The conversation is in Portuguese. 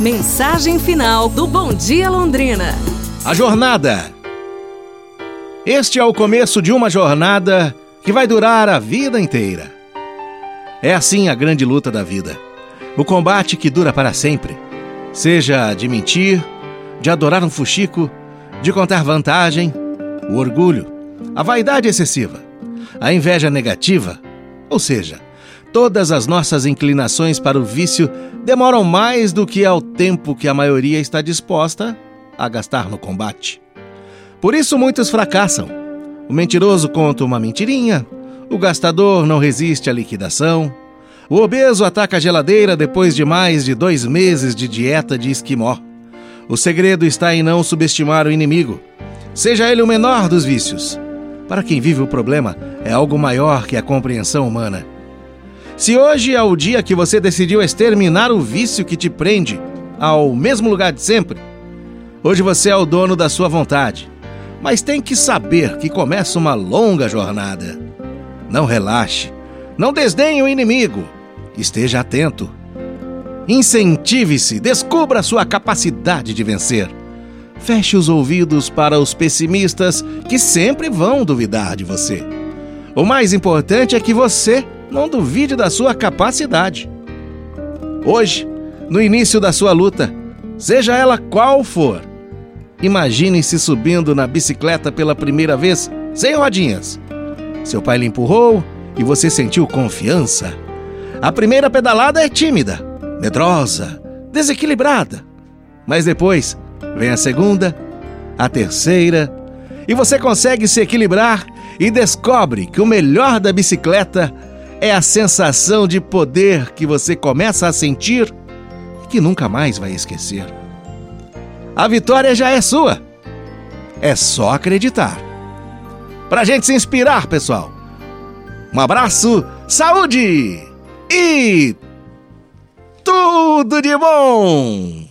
Mensagem final do Bom Dia Londrina. A jornada. Este é o começo de uma jornada que vai durar a vida inteira. É assim a grande luta da vida. O combate que dura para sempre. Seja de mentir, de adorar um fuxico, de contar vantagem, o orgulho, a vaidade excessiva, a inveja negativa, ou seja, todas as nossas inclinações para o vício demoram mais do que ao tempo que a maioria está disposta a gastar no combate. Por isso muitos fracassam. O mentiroso conta uma mentirinha, o gastador não resiste à liquidação, o obeso ataca a geladeira depois de mais de dois meses de dieta de esquimó. O segredo está em não subestimar o inimigo, seja ele o menor dos vícios. Para quem vive o problema, é algo maior que a compreensão humana. Se hoje é o dia que você decidiu exterminar o vício que te prende ao mesmo lugar de sempre, hoje você é o dono da sua vontade. Mas tem que saber que começa uma longa jornada. Não relaxe, não desdenhe o inimigo, esteja atento. Incentive-se, descubra sua capacidade de vencer. Feche os ouvidos para os pessimistas que sempre vão duvidar de você. O mais importante é que você não duvide da sua capacidade. Hoje, no início da sua luta, seja ela qual for, imagine-se subindo na bicicleta pela primeira vez, sem rodinhas. Seu pai lhe empurrou e você sentiu confiança. A primeira pedalada é tímida, medrosa, desequilibrada. Mas depois vem a segunda, a terceira, e você consegue se equilibrar e descobre que o melhor da bicicleta é a sensação de poder que você começa a sentir e que nunca mais vai esquecer. A vitória já é sua. É só acreditar. Pra gente se inspirar, pessoal. Um abraço, saúde e tudo de bom!